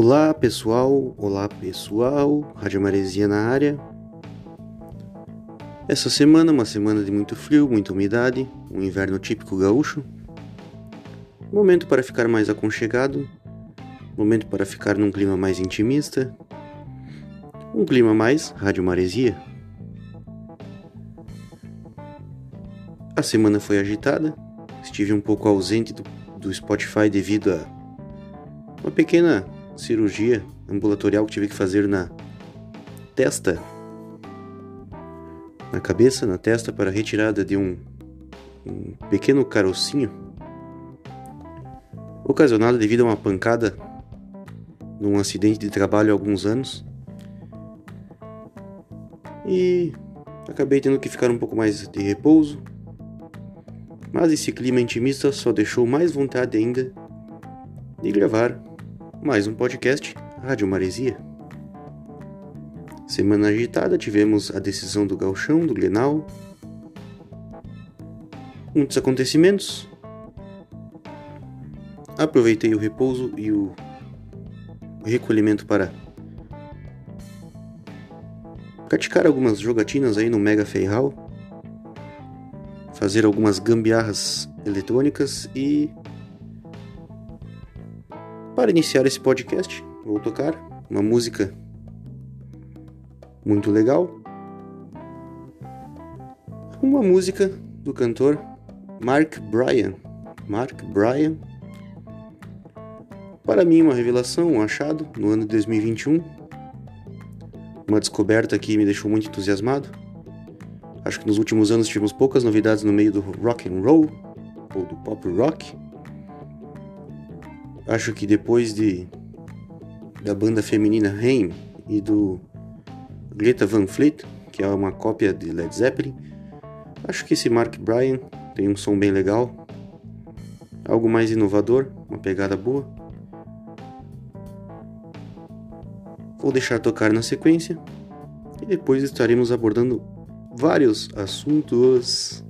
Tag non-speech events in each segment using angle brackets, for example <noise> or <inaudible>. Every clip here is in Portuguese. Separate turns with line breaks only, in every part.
Olá pessoal, olá pessoal, Rádio Maresia na área. Essa semana, uma semana de muito frio, muita umidade, um inverno típico gaúcho. Momento para ficar mais aconchegado, momento para ficar num clima mais intimista, um clima mais Rádio Maresia. A semana foi agitada, estive um pouco ausente do, do Spotify devido a uma pequena cirurgia ambulatorial que tive que fazer na testa, na cabeça, na testa, para retirada de um, um pequeno carocinho, ocasionado devido a uma pancada num acidente de trabalho há alguns anos. E acabei tendo que ficar um pouco mais de repouso. Mas esse clima intimista só deixou mais vontade ainda de gravar mais um podcast Rádio Maresia. Semana agitada, tivemos a decisão do Galchão, do Glenal. Muitos acontecimentos. Aproveitei o repouso e o recolhimento para praticar algumas jogatinas aí no Mega Feirral, fazer algumas gambiarras eletrônicas e para iniciar esse podcast, vou tocar uma música muito legal. Uma música do cantor Mark Bryan. Mark Bryan. Para mim, uma revelação, um achado no ano de 2021. Uma descoberta que me deixou muito entusiasmado. Acho que nos últimos anos tivemos poucas novidades no meio do rock and roll ou do pop rock. Acho que depois de da banda feminina Haim e do Greta Van Fleet, que é uma cópia de Led Zeppelin, acho que esse Mark Bryan tem um som bem legal, algo mais inovador, uma pegada boa. Vou deixar tocar na sequência e depois estaremos abordando vários assuntos.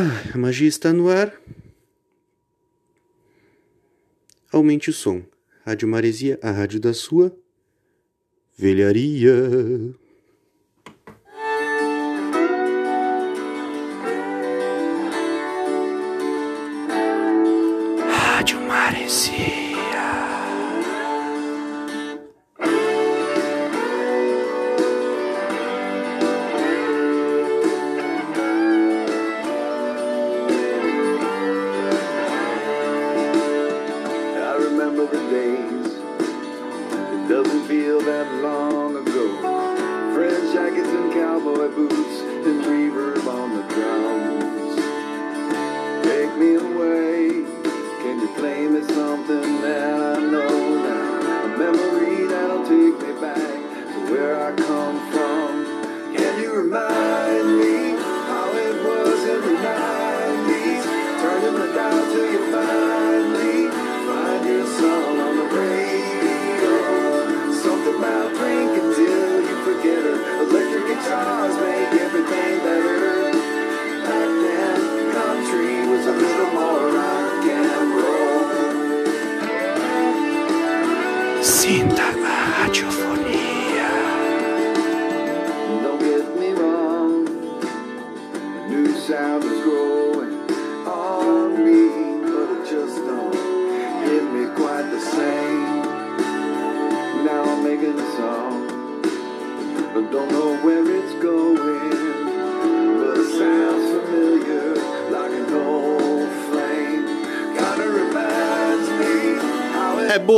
Ah, a magia está no ar. Aumente o som. Rádio Maresia, a rádio da sua velharia. Rádio Maresia.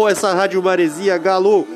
Essa rádio maresia, galo.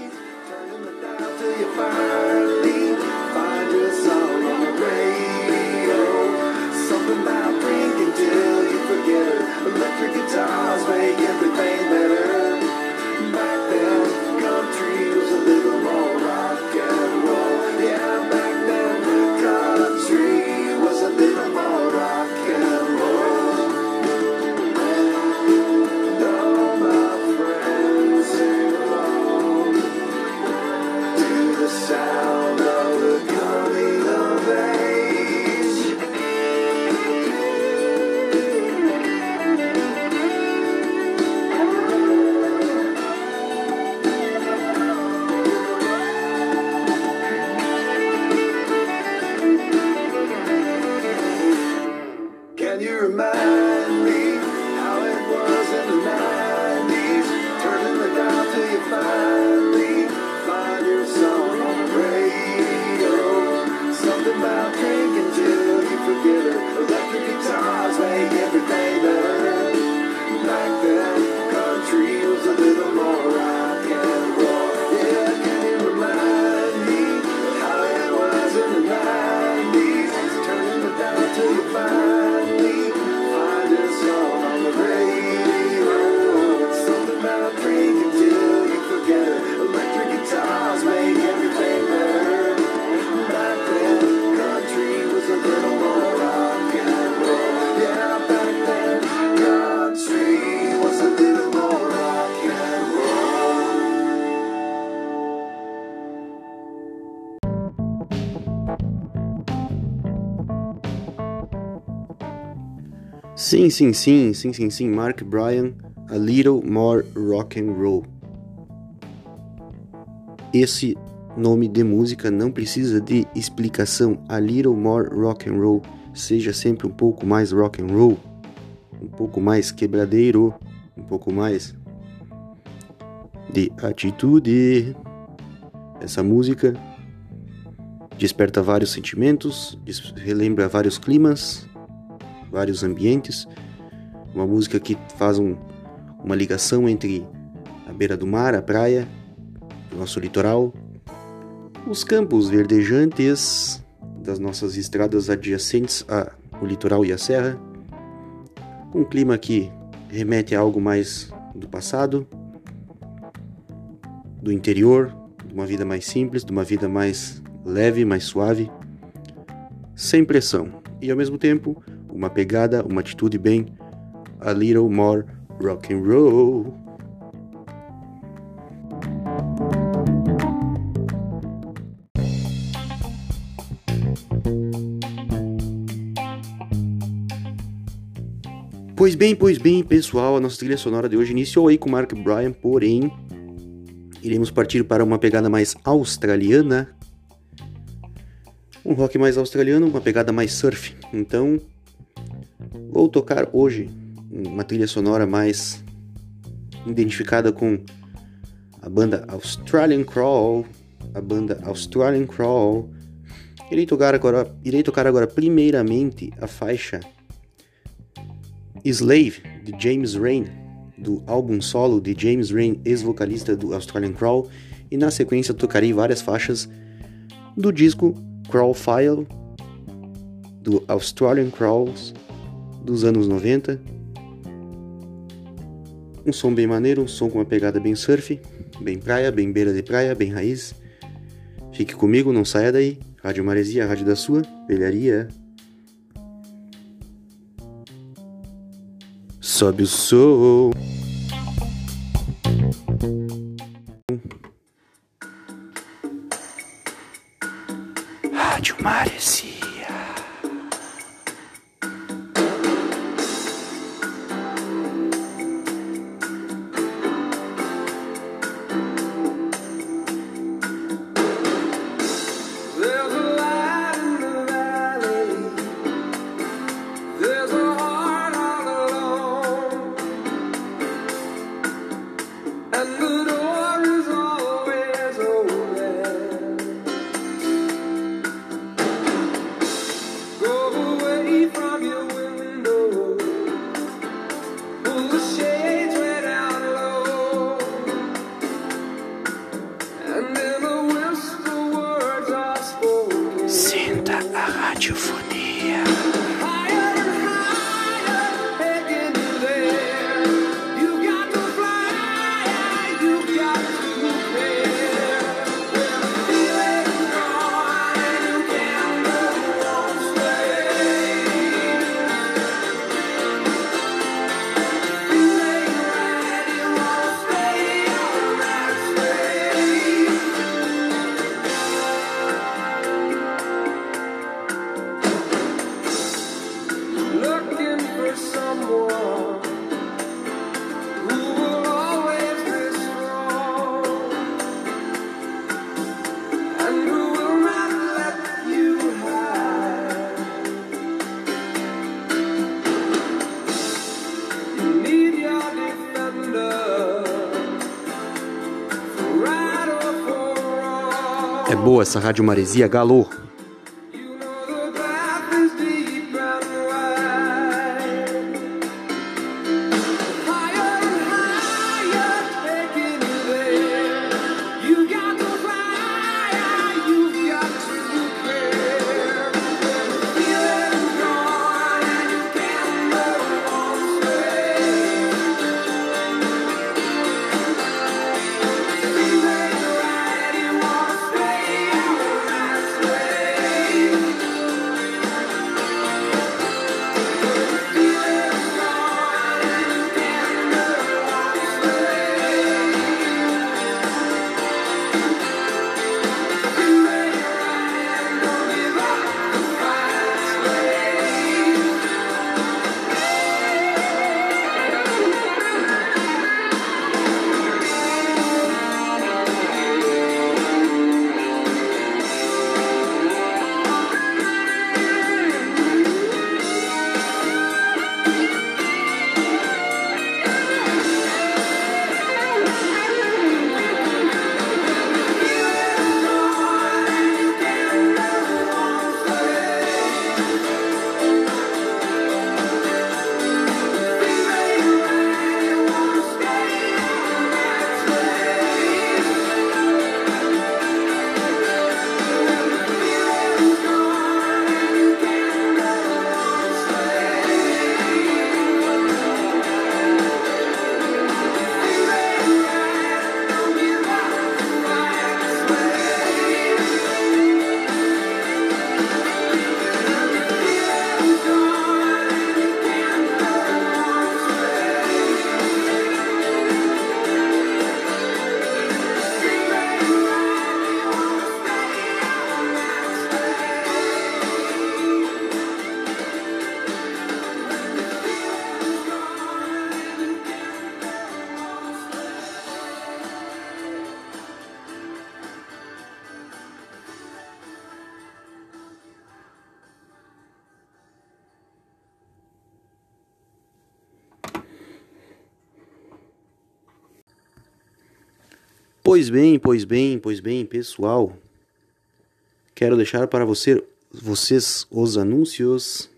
Sim, sim, sim, sim, sim, sim, Mark Bryan, A Little More Rock and Roll. Esse nome de música não precisa de explicação. A Little More Rock and Roll seja sempre um pouco mais rock and roll, um pouco mais quebradeiro, um pouco mais de atitude. Essa música desperta vários sentimentos, relembra vários climas, vários ambientes. Uma música que faz um, uma ligação entre a beira do mar, a praia, o nosso litoral, os campos verdejantes das nossas estradas adjacentes ao litoral e à serra, um clima que remete a algo mais do passado, do interior, de uma vida mais simples, de uma vida mais leve, mais suave, sem pressão e ao mesmo tempo uma pegada, uma atitude bem a little more rock and roll. Pois bem, pois bem, pessoal, a nossa trilha sonora de hoje iniciou aí com Mark Bryan, porém iremos partir para uma pegada mais australiana. Um rock mais australiano, uma pegada mais surf. Então, vou tocar hoje uma trilha sonora mais identificada com a banda Australian Crawl, a banda Australian Crawl. Irei tocar agora, irei tocar agora primeiramente a faixa Slave, de James Rain, do álbum solo de James Rain, ex-vocalista do Australian Crawl, e na sequência tocarei várias faixas do disco Crawl File, do Australian Crawls, dos anos 90. Um som bem maneiro, um som com uma pegada bem surf, bem praia, bem beira de praia, bem raiz. Fique comigo, não saia daí. Rádio Maresia, rádio da sua, velharia. Sobe o som. Essa Rádio Maresia Galô. Pois bem, pois bem, pois bem, pessoal. Quero deixar para você, vocês os anúncios.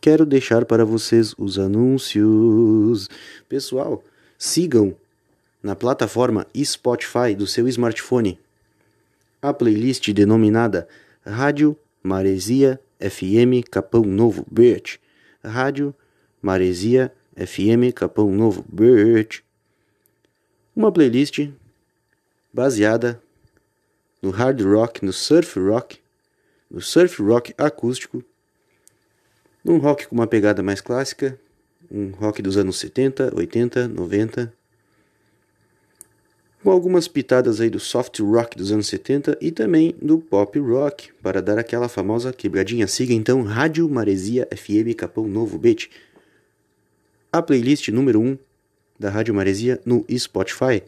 Quero deixar para vocês os anúncios. Pessoal, sigam na plataforma Spotify do seu smartphone a playlist denominada Rádio Maresia FM Capão Novo Beach. Rádio Maresia FM Capão Novo Beach. Uma playlist baseada no hard rock, no surf rock, no surf rock acústico, num rock com uma pegada mais clássica, um rock dos anos 70, 80, 90, com algumas pitadas aí do soft rock dos anos 70 e também do pop rock, para dar aquela famosa quebradinha. Siga então Rádio Maresia FM Capão Novo Beat, a playlist número 1 da Rádio Maresia no Spotify.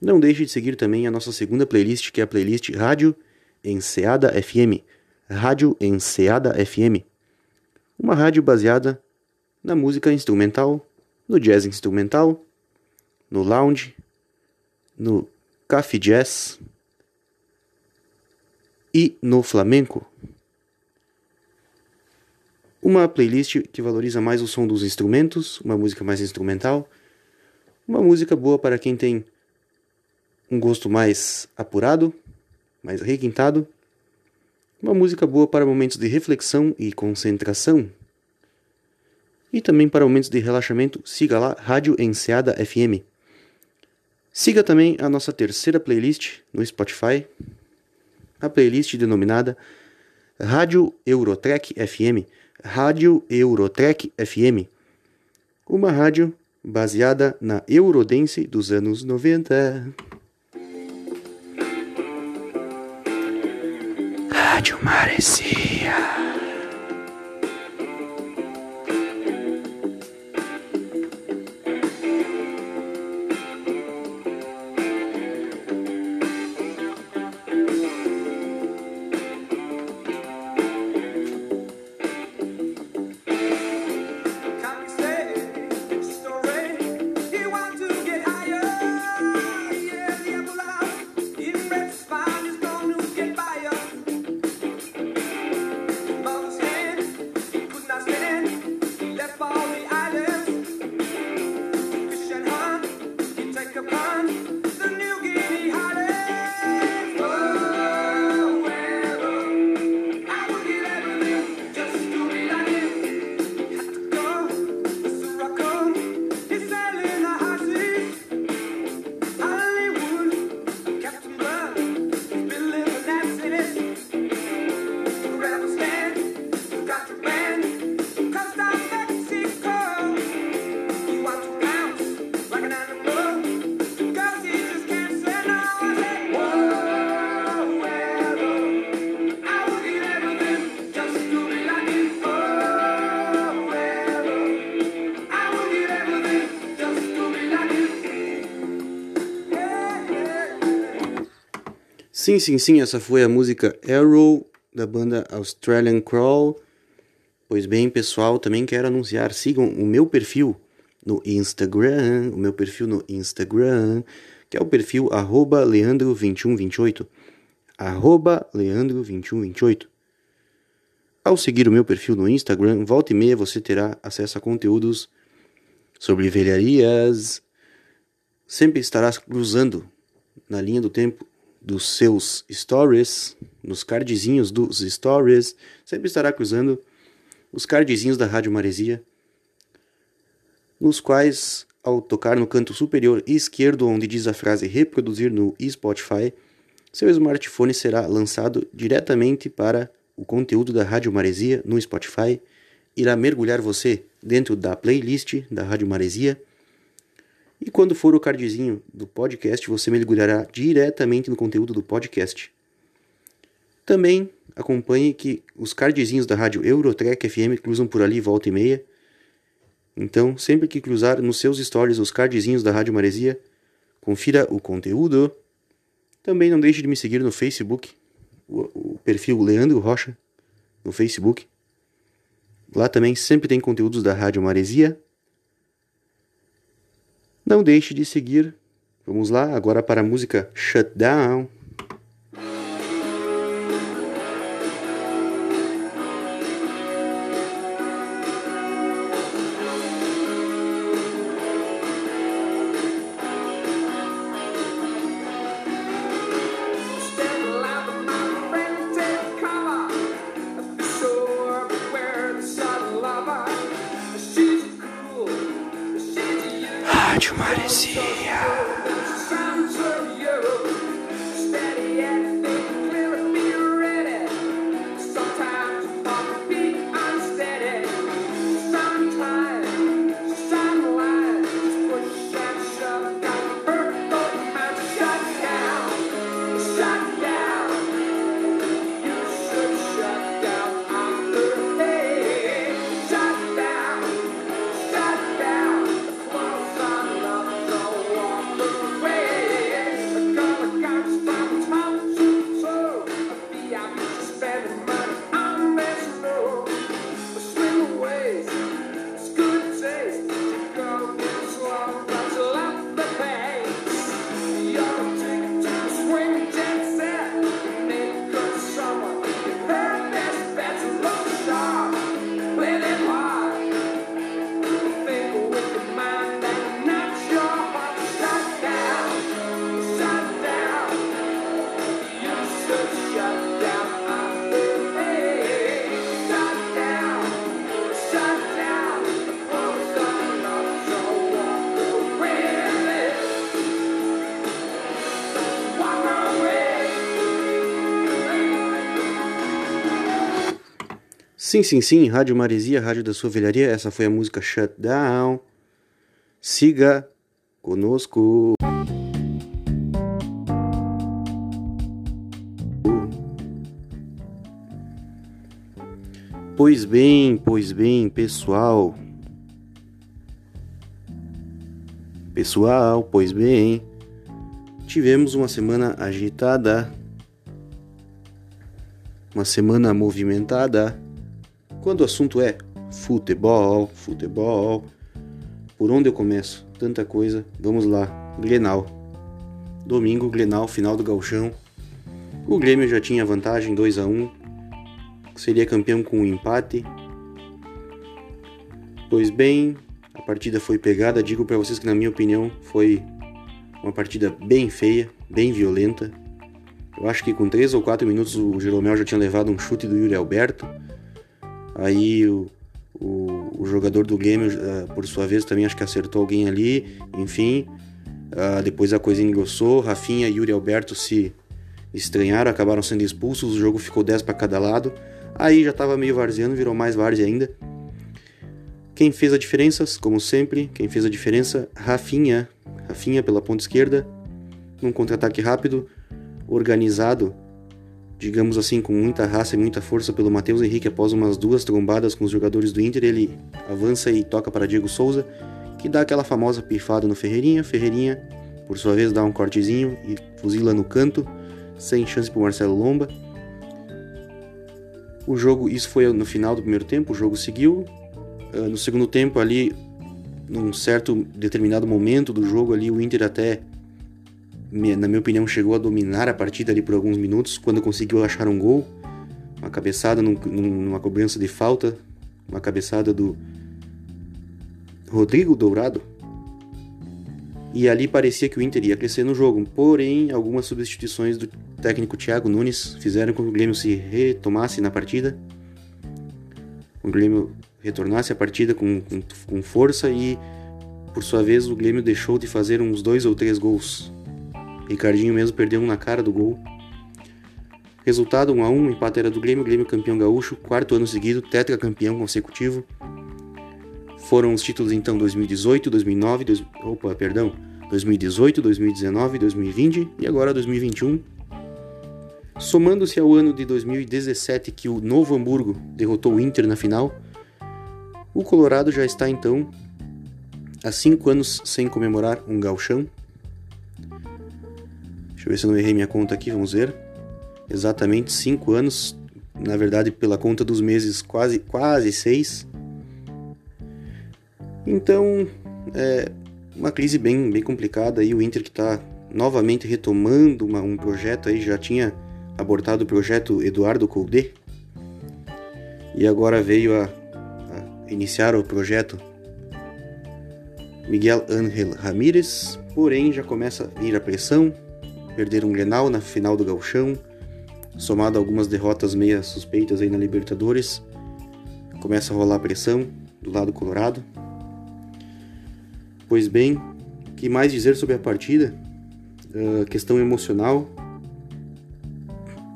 Não deixe de seguir também a nossa segunda playlist, que é a playlist Rádio Enseada FM. Rádio Enseada FM. Uma rádio baseada na música instrumental, no jazz instrumental, no lounge, no café jazz e no flamenco. Uma playlist que valoriza mais o som dos instrumentos, uma música mais instrumental, uma música boa para quem tem um gosto mais apurado, mais requintado, uma música boa para momentos de reflexão e concentração. E também para momentos de relaxamento, siga lá Rádio Enseada FM. Siga também a nossa terceira playlist no Spotify, a playlist denominada Rádio Eurotrek FM. Rádio Eurotrek FM. Uma rádio baseada na Eurodance dos anos 90. Rádio Maresia. Sim, sim, sim, essa foi a música Arrow da banda Australian Crawl. Pois bem, pessoal, também quero anunciar, sigam o meu perfil no Instagram, o meu perfil no Instagram, que é o perfil leandro2128, leandro2128. Ao seguir o meu perfil no Instagram, volta e meia você terá acesso a conteúdos sobre velharias, sempre estarás cruzando na linha do tempo dos seus stories, nos cardzinhos dos stories, sempre estará cruzando os cardzinhos da Rádio Maresia, nos quais, ao tocar no canto superior esquerdo, onde diz a frase reproduzir no Spotify, seu smartphone será lançado diretamente para o conteúdo da Rádio Maresia no Spotify, irá mergulhar você dentro da playlist da Rádio Maresia e quando for o cardzinho do podcast, você mergulhará diretamente no conteúdo do podcast. Também acompanhe que os cardzinhos da rádio Eurotrek FM cruzam por ali volta e meia. Então, sempre que cruzar nos seus stories os cardzinhos da Rádio Maresia, confira o conteúdo. Também não deixe de me seguir no Facebook, o, o perfil Leandro Rocha no Facebook. Lá também sempre tem conteúdos da Rádio Maresia não deixe de seguir Vamos lá, agora para a música Shutdown. Rádio Sim, sim, sim, Rádio Maresia, Rádio da sua velharia. Essa foi a música Shutdown. Siga conosco. Pois bem, pois bem, pessoal. Pessoal, pois bem. Tivemos uma semana agitada. Uma semana movimentada quando o assunto é futebol, futebol, por onde eu começo? Tanta coisa. Vamos lá. Grenal. Domingo, Grenal, final do Galchão. O Grêmio já tinha vantagem 2 a 1. Seria campeão com um empate. Pois bem, a partida foi pegada. Digo para vocês que na minha opinião foi uma partida bem feia, bem violenta. Eu acho que com 3 ou 4 minutos o Jeromel já tinha levado um chute do Yuri Alberto. Aí o, o, o jogador do Grêmio, uh, por sua vez, também acho que acertou alguém ali. Enfim, uh, depois a coisa engrossou. Rafinha e Yuri Alberto se estranharam, acabaram sendo expulsos. O jogo ficou 10 para cada lado. Aí já estava meio varzeando, virou mais várzea ainda. Quem fez a diferença, como sempre, quem fez a diferença, Rafinha. Rafinha pela ponta esquerda, num contra-ataque rápido, organizado digamos assim, com muita raça e muita força pelo Matheus Henrique após umas duas trombadas com os jogadores do Inter, ele avança e toca para Diego Souza, que dá aquela famosa pifada no Ferreirinha. Ferreirinha, por sua vez, dá um cortezinho e fuzila no canto, sem chance para Marcelo Lomba. O jogo, isso foi no final do primeiro tempo, o jogo seguiu. Ah, no segundo tempo ali, num certo determinado momento do jogo ali, o Inter até na minha opinião, chegou a dominar a partida ali por alguns minutos, quando conseguiu achar um gol, uma cabeçada num, numa cobrança de falta, uma cabeçada do Rodrigo Dourado. E ali parecia que o Inter ia crescer no jogo, porém, algumas substituições do técnico Thiago Nunes fizeram com que o Grêmio se retomasse na partida. O Grêmio retornasse à partida com, com, com força e, por sua vez, o Grêmio deixou de fazer uns dois ou três gols Ricardinho mesmo perdeu um na cara do gol. Resultado 1 a 1 empate era do Grêmio, Grêmio campeão gaúcho, quarto ano seguido, tetra campeão consecutivo. Foram os títulos então 2018, 2009, dois, opa, perdão, 2018, 2019, 2020 e agora 2021. Somando-se ao ano de 2017 que o Novo Hamburgo derrotou o Inter na final, o Colorado já está então há cinco anos sem comemorar um gauchão Deixa eu ver se eu não errei minha conta aqui, vamos ver. Exatamente 5 anos, na verdade, pela conta dos meses, quase quase 6. Então, é, uma crise bem, bem complicada aí, o Inter que está novamente retomando uma, um projeto aí, já tinha abortado o projeto Eduardo Colde e agora veio a, a iniciar o projeto Miguel Ángel Ramírez, porém já começa a vir a pressão, perder um Grenal na final do Gauchão, somado a algumas derrotas meia suspeitas aí na Libertadores, começa a rolar pressão do lado colorado. Pois bem, que mais dizer sobre a partida? Uh, questão emocional.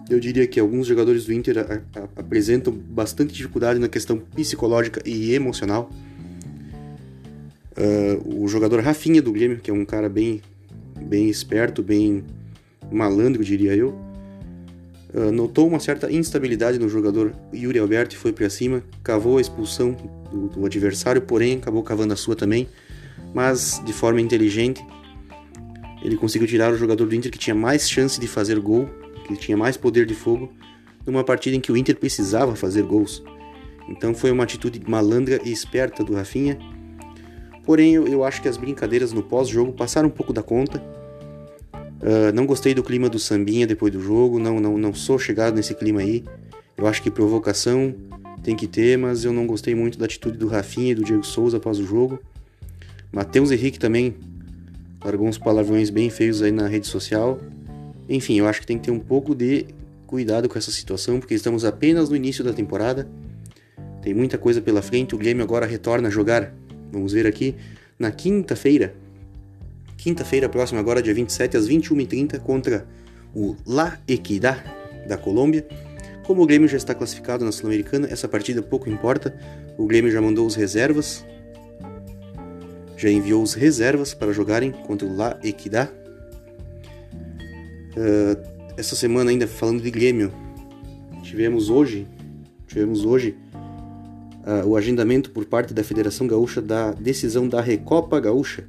Eu diria que alguns jogadores do Inter a, a, apresentam bastante dificuldade na questão psicológica e emocional. Uh, o jogador Rafinha do Grêmio, que é um cara bem, bem esperto, bem malandro, diria eu, uh, notou uma certa instabilidade no jogador Yuri Alberto e foi para cima, cavou a expulsão do, do, adversário, porém acabou cavando a sua também, mas de forma inteligente. Ele conseguiu tirar o jogador do Inter que tinha mais chance de fazer gol, que tinha mais poder de fogo, numa partida em que o Inter precisava fazer gols. Então foi uma atitude malandra e esperta do Rafinha. Porém, eu, eu acho que as brincadeiras no pós-jogo passaram um pouco da conta Uh, não gostei do clima do sambinha depois do jogo, não, não, não sou chegado nesse clima aí. Eu acho que provocação tem que ter, mas eu não gostei muito da atitude do Rafinha e do Diego Souza após o jogo. Matheus Henrique também largou uns palavrões bem feios aí na rede social. Enfim, eu acho que tem que ter um pouco de cuidado com essa situação, porque estamos apenas no início da temporada. Tem muita coisa pela frente. O Grêmio agora retorna a jogar, vamos ver aqui, na quinta-feira, quinta-feira próxima, agora dia 27, às 21h30, contra o La Equidad da Colômbia. Como o Grêmio já está classificado na Sul-Americana, essa partida pouco importa. O Grêmio já mandou os reservas, já enviou os reservas para jogarem contra o La Equidad. Uh, essa semana ainda falando de Grêmio, tivemos hoje, tivemos hoje uh, o agendamento por parte da Federação Gaúcha da decisão da Recopa Gaúcha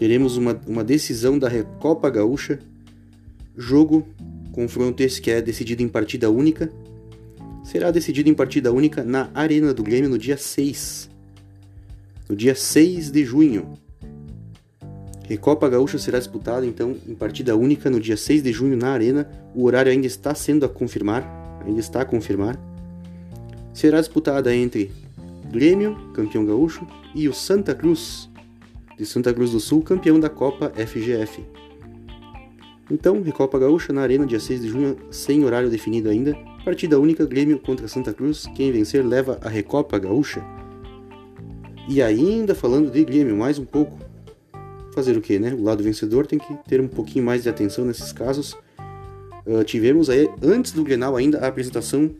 teremos uma, uma decisão da Recopa Gaúcha, jogo, confronto esse que é decidido em partida única, será decidido em partida única na Arena do Grêmio no dia 6. No dia 6 de junho. Recopa Gaúcha será disputada então em partida única no dia 6 de junho na Arena. O horário ainda está sendo a confirmar, ainda está a confirmar. Será disputada entre Grêmio, campeão gaúcho, e o Santa Cruz, de Santa Cruz do Sul, campeão da Copa FGF. Então, Recopa Gaúcha na Arena, dia 6 de junho, sem horário definido ainda. Partida única, Grêmio contra Santa Cruz. Quem vencer leva a Recopa Gaúcha. E ainda falando de Grêmio, mais um pouco. Fazer o que, né? O lado vencedor tem que ter um pouquinho mais de atenção nesses casos. Uh, tivemos aí, antes do Grenal ainda, a apresentação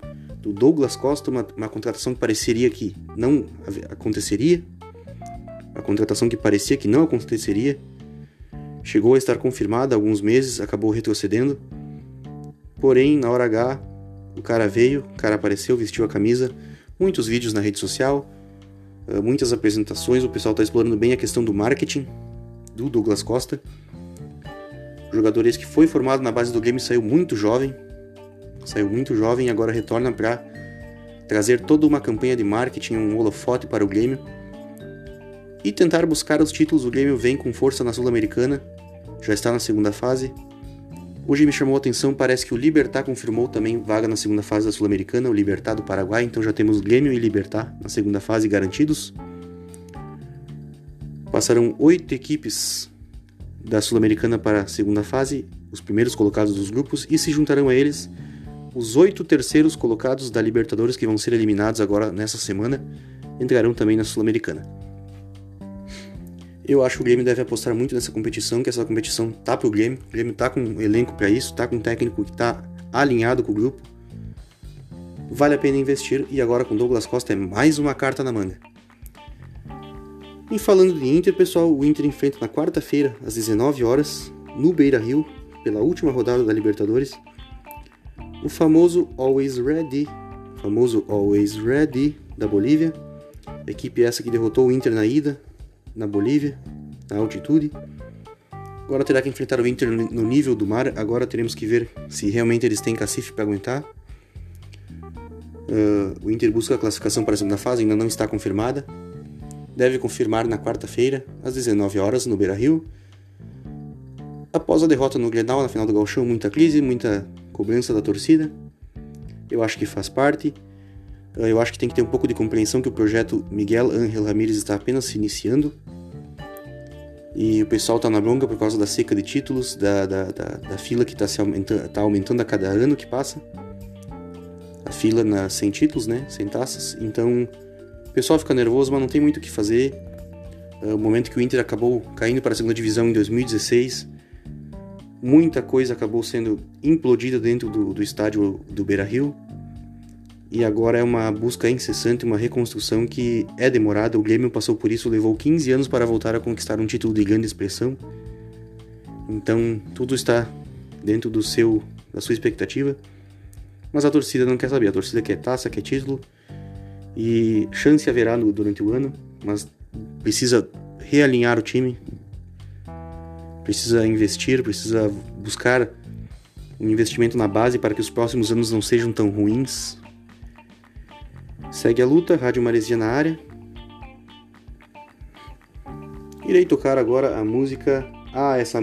do Douglas Costa, uma, uma contratação que pareceria que não aconteceria, a contratação que parecia que não aconteceria chegou a estar confirmada há alguns meses, acabou retrocedendo. Porém, na hora H, o cara veio, o cara apareceu, vestiu a camisa, muitos vídeos na rede social, eh, muitas apresentações, o pessoal está explorando bem a questão do marketing do Douglas Costa. O jogador esse que foi formado na base do game saiu muito jovem, saiu muito jovem e agora retorna para trazer toda uma campanha de marketing, um holofote para o Grêmio e tentar buscar os títulos. O Grêmio vem com força na Sul-Americana, já está na segunda fase. Hoje me chamou a atenção, parece que o Libertar confirmou também vaga na segunda fase da Sul-Americana, o Libertar do Paraguai, então já temos Grêmio e Libertar na segunda fase garantidos. Passarão oito equipes da Sul-Americana para a segunda fase, os primeiros colocados dos grupos, e se juntarão a eles os oito terceiros colocados da Libertadores que vão ser eliminados agora nessa semana, entrarão também na Sul-Americana. Eu acho que o Grêmio deve apostar muito nessa competição, que essa competição tá pro Grêmio. O Grêmio tá com um elenco para isso, tá com um técnico que tá alinhado com o grupo. Vale a pena investir e agora com Douglas Costa é mais uma carta na manga. E falando de Inter, pessoal, o Inter enfrenta na quarta-feira, às 19 horas, no Beira-Rio, pela última rodada da Libertadores, o famoso Always Ready, famoso Always Ready da Bolívia, equipe essa que derrotou o Inter na ida, na Bolívia, na altitude. Agora terá que enfrentar o Inter no nível do mar. Agora teremos que ver se realmente eles têm cacife para aguentar. Uh, o Inter busca a classificação para a segunda fase, ainda não está confirmada. deve confirmar na quarta-feira, às 19 horas, no Beira-Rio. Após a derrota no Grenal na final do Gauchão, muita crise, muita cobrança da torcida. Eu acho que faz parte. Eu acho que tem que ter um pouco de compreensão que o projeto Miguel Ángel Ramírez está apenas se iniciando. E o pessoal está na bronca por causa da seca de títulos, da, da, da, da fila que está aumentando, tá aumentando a cada ano que passa. A fila na, sem títulos, né? Sem taças. Então, o pessoal fica nervoso, mas não tem muito o que fazer. É o momento que o Inter acabou caindo para a segunda divisão em 2016, muita coisa acabou sendo implodida dentro do, do estádio do Beira Rio e agora é uma busca incessante, uma reconstrução que é demorada. O Grêmio passou por isso, levou 15 anos para voltar a conquistar um título de grande expressão. Então, tudo está dentro do seu da sua expectativa. Mas a torcida não quer saber, a torcida quer taça, quer título. E chance haverá no, durante o ano, mas precisa realinhar o time. Precisa investir, precisa buscar um investimento na base para que os próximos anos não sejam tão ruins Segue a luta, Rádio Maresia na área. Irei tocar agora a música. Ah, essa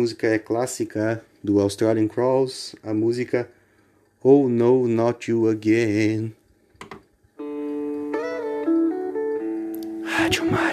música é clássica do Australian Crows, a música Oh No, Not You Again. Rádio Maresia.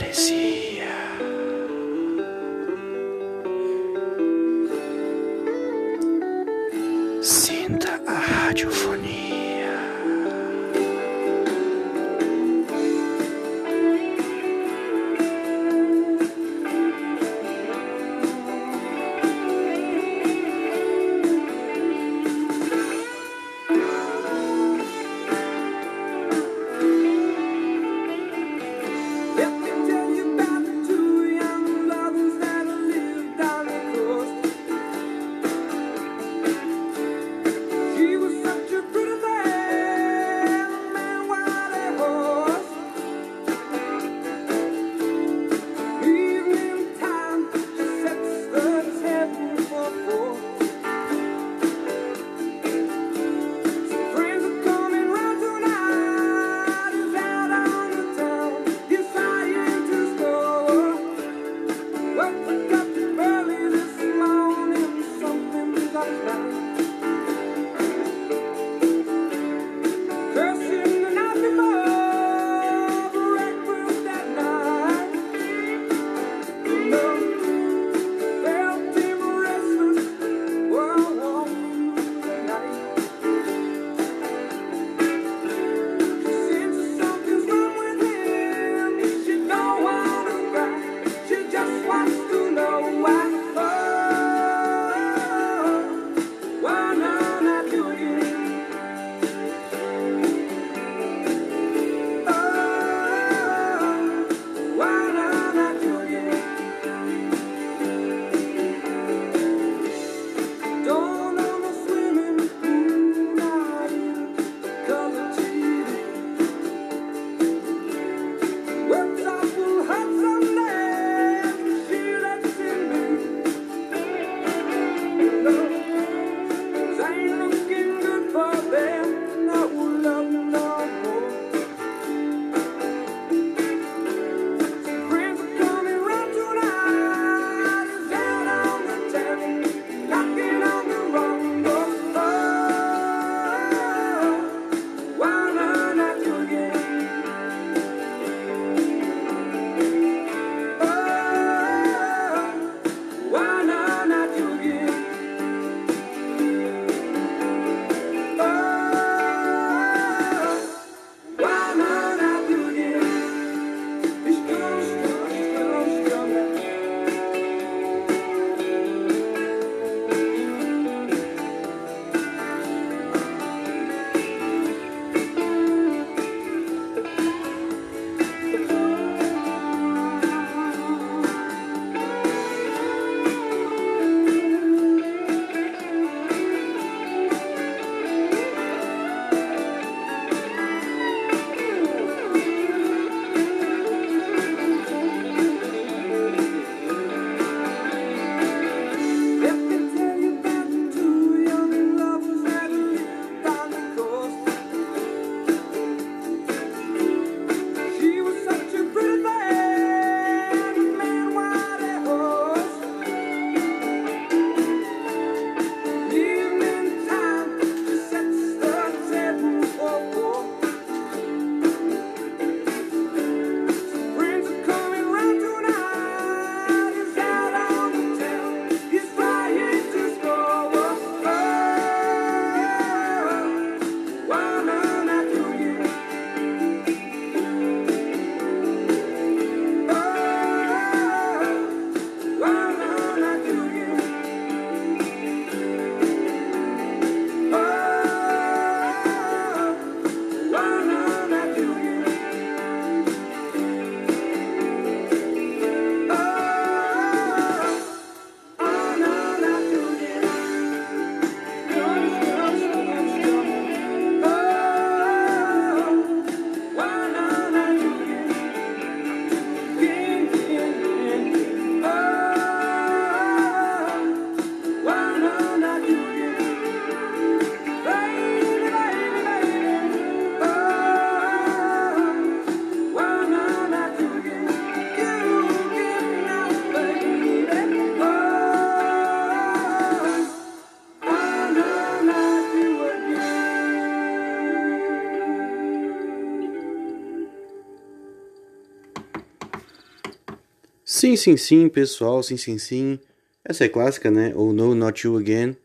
Sim, sim, sim, pessoal, sim, sim, sim. Essa é clássica, né? Ou No, Not You Again.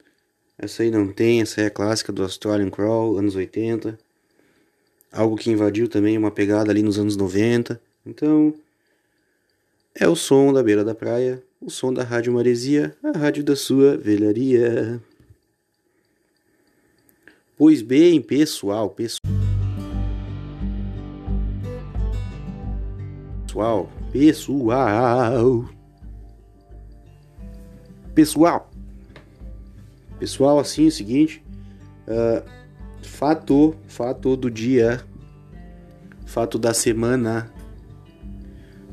Essa aí não tem, essa é clássica do Australian Crawl, anos 80. Algo que invadiu também uma pegada ali nos anos 90. Então, é o som da beira da praia, o som da Rádio Maresia, a rádio da sua velharia. Pois bem, pessoal, pessoal. Pessoal, pessoal. Pessoal. Assim é o seguinte. Uh, fato, fato do dia. Fato da semana.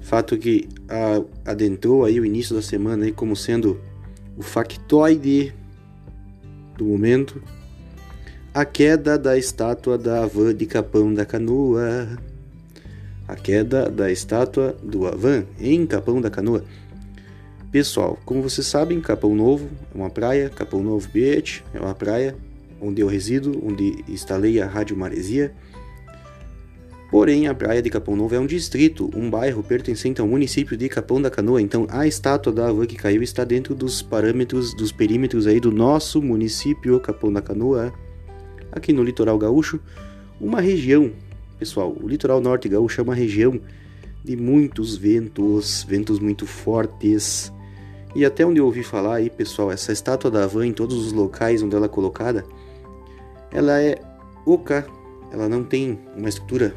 Fato que uh, adentrou aí o início da semana aí como sendo o factoide do momento a queda da estátua da Avan de Capão da Canoa. A queda da estátua do Avan em Capão da Canoa. Pessoal, como vocês sabem, Capão Novo é uma praia, Capão Novo Beach é uma praia onde eu resido, onde instalei a Rádio Maresia. Porém, a praia de Capão Novo é um distrito, um bairro pertencente ao município de Capão da Canoa. Então, a estátua da Avan que caiu está dentro dos parâmetros, dos perímetros aí do nosso município Capão da Canoa aqui no litoral gaúcho, uma região, pessoal, o litoral norte gaúcho é uma região de muitos ventos, ventos muito fortes. E até onde eu ouvi falar aí, pessoal, essa estátua da Van em todos os locais onde ela é colocada, ela é oca, ela não tem uma estrutura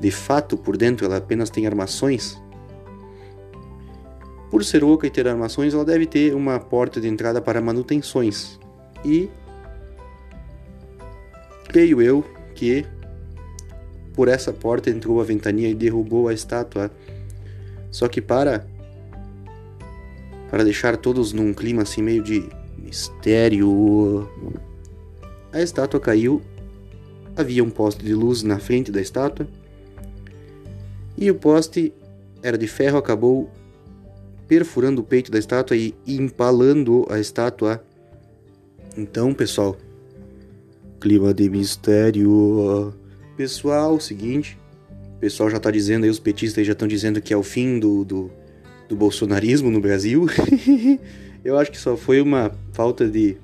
de fato por dentro, ela apenas tem armações. Por ser oca e ter armações, ela deve ter uma porta de entrada para manutenções. E Creio eu que por essa porta entrou a ventania e derrubou a estátua. Só que para para deixar todos num clima assim meio de mistério, a estátua caiu. Havia um poste de luz na frente da estátua. E o poste era de ferro, acabou perfurando o peito da estátua e empalando a estátua. Então, pessoal, clima de mistério. Pessoal, seguinte, o pessoal já tá dizendo aí, os petistas já estão dizendo que é o fim do, do, do bolsonarismo no Brasil. <laughs> Eu acho que só foi uma falta de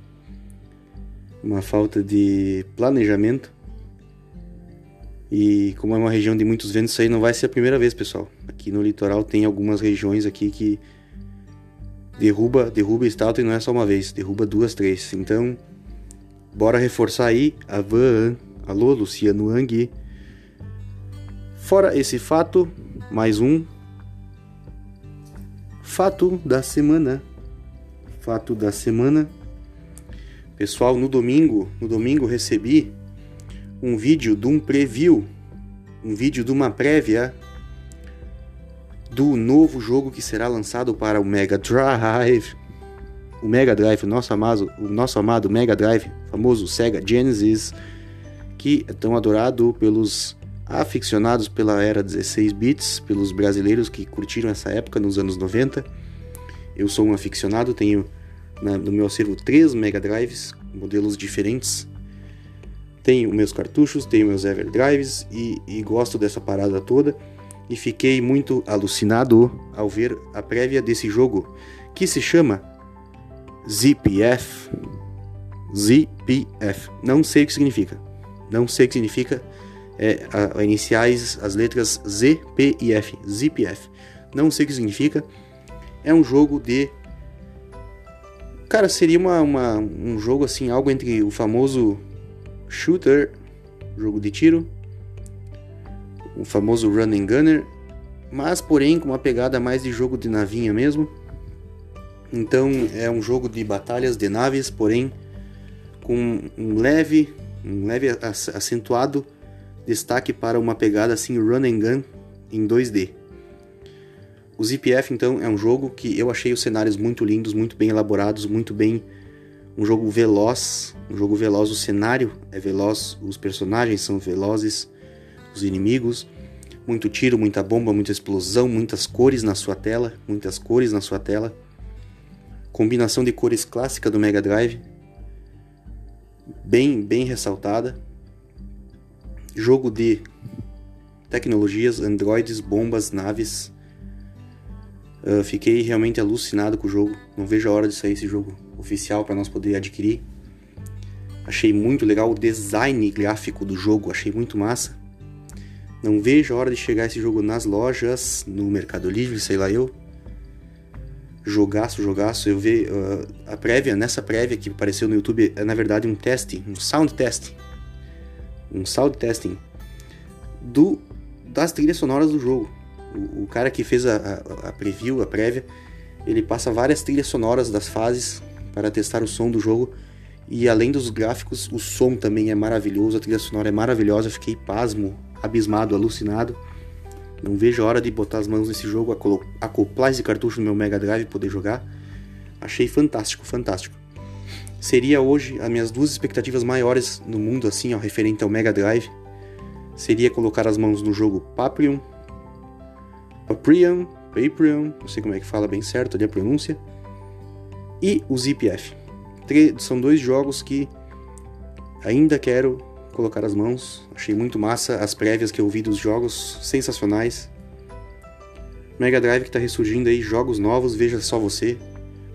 uma falta de planejamento. E como é uma região de muitos ventos, isso aí não vai ser a primeira vez, pessoal. Aqui no litoral tem algumas regiões aqui que derruba, derruba estátua e não é só uma vez, derruba duas, três. Então, Bora reforçar aí a Van. Alô, Luciano Ang. Fora esse fato, mais um fato da semana. Fato da semana. Pessoal, no domingo, no domingo recebi um vídeo de um preview, um vídeo de uma prévia do novo jogo que será lançado para o Mega Drive o Mega Drive, nosso amado, o nosso amado Mega Drive, famoso Sega Genesis, que é tão adorado pelos aficionados pela era 16 bits, pelos brasileiros que curtiram essa época nos anos 90. Eu sou um aficionado, tenho na, no meu acervo três Mega Drives, modelos diferentes. Tenho meus cartuchos, tenho meus Everdrives e, e gosto dessa parada toda. E fiquei muito alucinado ao ver a prévia desse jogo, que se chama ZPF. ZPF. Não sei o que significa. Não sei o que significa. É, a, a iniciais, as letras Z, P e F. ZPF. Não sei o que significa. É um jogo de. Cara, seria uma, uma, um jogo assim, algo entre o famoso shooter, jogo de tiro, o famoso run and gunner, mas porém com uma pegada mais de jogo de navinha mesmo. Então é um jogo de batalhas de naves, porém com um leve, um leve acentuado destaque para uma pegada assim run and gun em 2D. O ZPF então é um jogo que eu achei os cenários muito lindos, muito bem elaborados, muito bem um jogo veloz, um jogo veloz, o cenário é veloz, os personagens são velozes, os inimigos, muito tiro, muita bomba, muita explosão, muitas cores na sua tela, muitas cores na sua tela combinação de cores clássica do Mega Drive, bem, bem ressaltada. Jogo de tecnologias, androides, bombas, naves. Uh, fiquei realmente alucinado com o jogo. Não vejo a hora de sair esse jogo oficial para nós poder adquirir. Achei muito legal o design gráfico do jogo, achei muito massa. Não vejo a hora de chegar esse jogo nas lojas, no Mercado Livre, sei lá eu. Jogaço, jogaço. Eu vi uh, a prévia, nessa prévia que apareceu no YouTube, é na verdade um teste, um sound test. Um sound testing do, das trilhas sonoras do jogo. O, o cara que fez a, a, a preview, a prévia, ele passa várias trilhas sonoras das fases para testar o som do jogo. E além dos gráficos, o som também é maravilhoso, a trilha sonora é maravilhosa. Eu fiquei pasmo, abismado, alucinado. Não vejo a hora de botar as mãos nesse jogo, acoplar esse cartucho no meu Mega Drive e poder jogar. Achei fantástico, fantástico. Seria hoje as minhas duas expectativas maiores no mundo, assim, ó, referente ao Mega Drive. Seria colocar as mãos no jogo Paprium, Paprium, Paprium, não sei como é que fala bem certo ali a pronúncia, e o ZPF. São dois jogos que ainda quero colocar as mãos. Achei muito massa as prévias que eu vi dos jogos, sensacionais. Mega Drive que está ressurgindo aí, jogos novos, veja só você.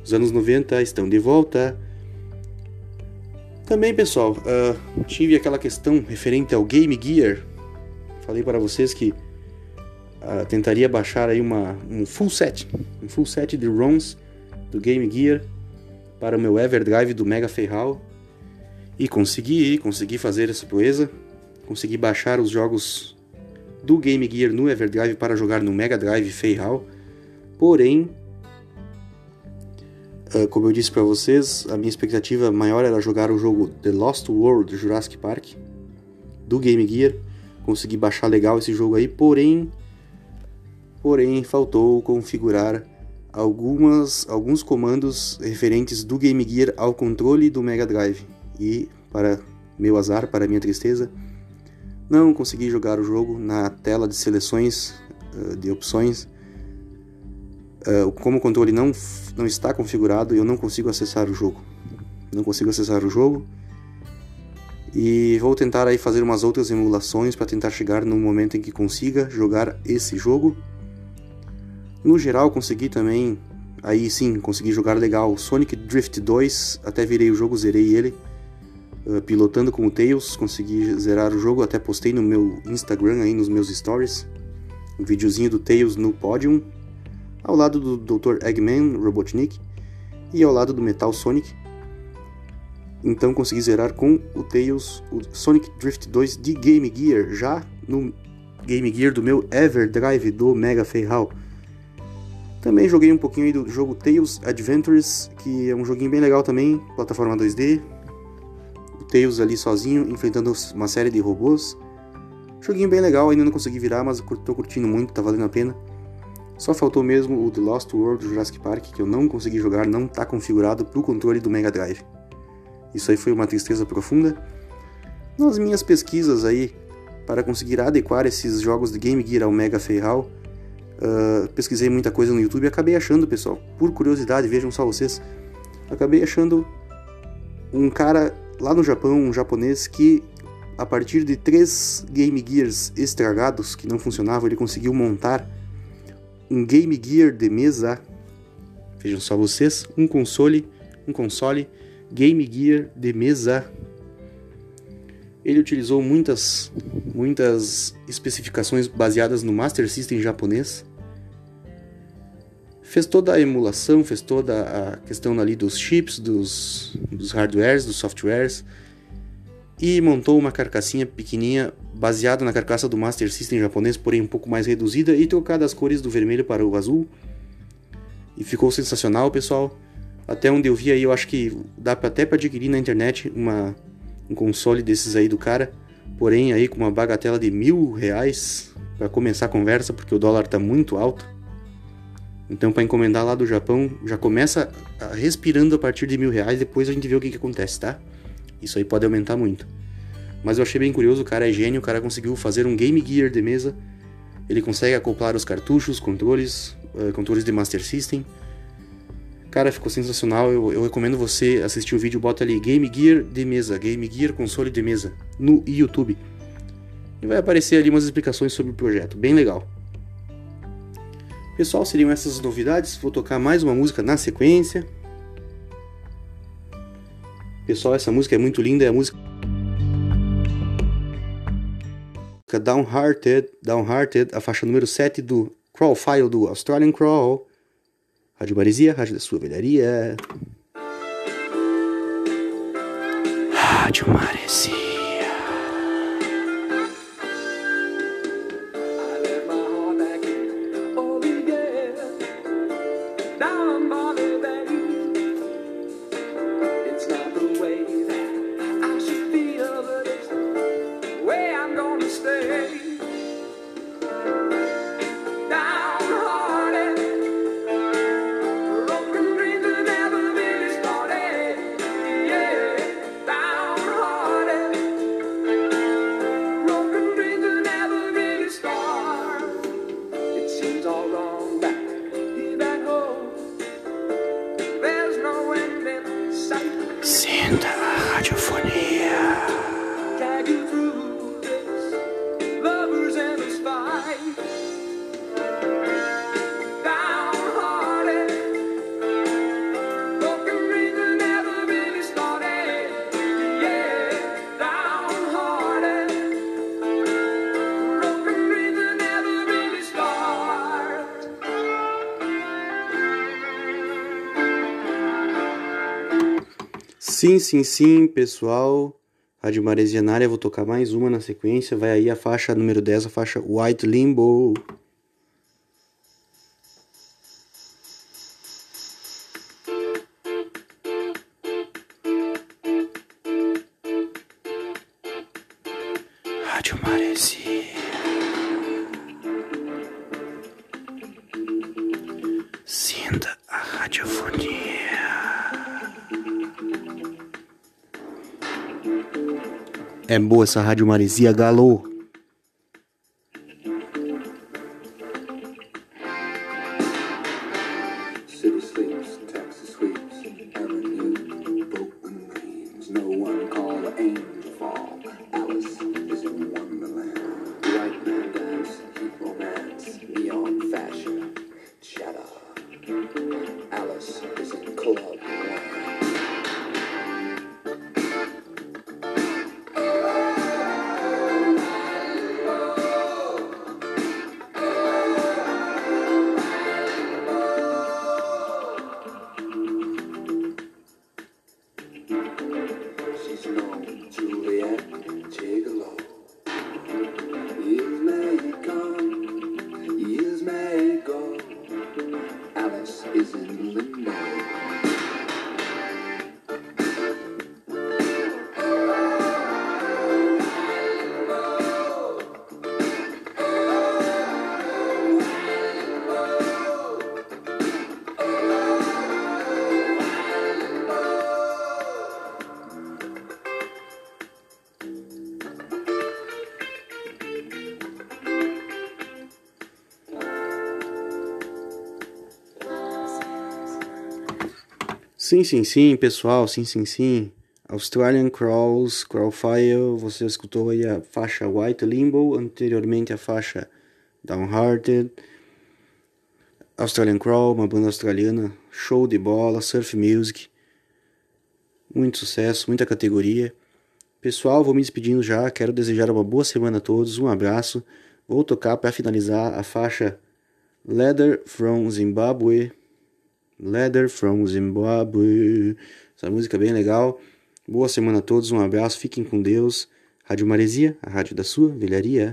Os anos 90 estão de volta. Também, pessoal, uh, tive aquela questão referente ao Game Gear. Falei para vocês que uh, tentaria baixar aí uma, um full set, um full set de ROMs do Game Gear para o meu Everdrive do Mega Feihal e consegui, consegui fazer essa proeza, consegui baixar os jogos do Game Gear no Everdrive para jogar no Mega Drive Feihal. Porém, uh, como eu disse para vocês, a minha expectativa maior era jogar o jogo The Lost World Jurassic Park do Game Gear. Consegui baixar legal esse jogo aí, porém, porém faltou configurar algumas, alguns comandos referentes do Game Gear ao controle do Mega Drive. E, para meu azar, para minha tristeza, não consegui jogar o jogo na tela de seleções uh, de opções. Uh, como o controle não, não está configurado, eu não consigo acessar o jogo. Não consigo acessar o jogo. E vou tentar aí fazer umas outras emulações para tentar chegar no momento em que consiga jogar esse jogo no geral, consegui também, aí sim, consegui jogar legal Sonic Drift 2, até virei o jogo, zerei ele. Uh, pilotando com o Tails, consegui zerar o jogo, até postei no meu Instagram aí nos meus stories. Um videozinho do Tails no pódio, ao lado do Dr. Eggman, Robotnik, e ao lado do Metal Sonic. Então consegui zerar com o Tails o Sonic Drift 2 de Game Gear, já no Game Gear do meu Everdrive do Mega Feihal. Também joguei um pouquinho do jogo Tales Adventures, que é um joguinho bem legal também, plataforma 2D. Tails ali sozinho, enfrentando uma série de robôs. Joguinho bem legal, ainda não consegui virar, mas tô curtindo muito, tá valendo a pena. Só faltou mesmo o The Lost World Jurassic Park, que eu não consegui jogar, não tá configurado pro controle do Mega Drive. Isso aí foi uma tristeza profunda. Nas minhas pesquisas aí, para conseguir adequar esses jogos de Game Gear ao Mega Feihal, Uh, pesquisei muita coisa no YouTube e acabei achando, pessoal, por curiosidade, vejam só vocês, acabei achando um cara lá no Japão, um japonês, que a partir de três Game Gears estragados que não funcionavam, ele conseguiu montar um Game Gear de mesa. Vejam só vocês, um console, um console Game Gear de mesa. Ele utilizou muitas muitas especificações baseadas no Master System japonês fez toda a emulação, fez toda a questão ali dos chips, dos, dos hardwares, dos softwares e montou uma carcassinha pequenininha baseada na carcaça do Master System japonês, porém um pouco mais reduzida e trocada as cores do vermelho para o azul. E ficou sensacional, pessoal. Até onde eu vi aí, eu acho que dá até para adquirir na internet uma, um console desses aí do cara, porém aí com uma bagatela de mil reais para começar a conversa, porque o dólar está muito alto. Então, para encomendar lá do Japão, já começa respirando a partir de mil reais, depois a gente vê o que, que acontece, tá? Isso aí pode aumentar muito. Mas eu achei bem curioso, o cara é gênio, o cara conseguiu fazer um Game Gear de mesa. Ele consegue acoplar os cartuchos, controles, uh, controles de Master System. Cara, ficou sensacional. Eu, eu, recomendo você assistir o vídeo, bota ali Game Gear de mesa, Game Gear console de mesa no YouTube. E vai aparecer ali umas explicações sobre o projeto, bem legal. Pessoal, seriam essas novidades. Vou tocar mais uma música na sequência. Pessoal, essa música é muito linda, é a música Downhearted, Downhearted, a faixa número 7 do Crawl File do Australian Crawl. Rádio Maresia, Rádio da Sua Velharia. Rádio Maresia. Sim, sim, sim, pessoal. Rádio Maresianária, vou tocar mais uma na sequência. Vai aí a faixa número 10, a faixa White Limbo. É boa essa rádio Maresia, galo. Sim, sim, sim, pessoal, sim, sim, sim. Australian Crawls, Crawlfile, você escutou aí a faixa White Limbo, anteriormente a faixa Downhearted. Australian Crawl, uma banda australiana, show de bola, surf music. Muito sucesso, muita categoria. Pessoal, vou me despedindo já, quero desejar uma boa semana a todos, um abraço. Vou tocar para finalizar a faixa Leather from Zimbabwe Leather from Zimbabwe. Essa música é bem legal. Boa semana a todos, um abraço, fiquem com Deus. Rádio Maresia, a rádio da sua velharia.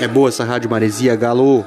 É boa essa rádio Maresia, Galo.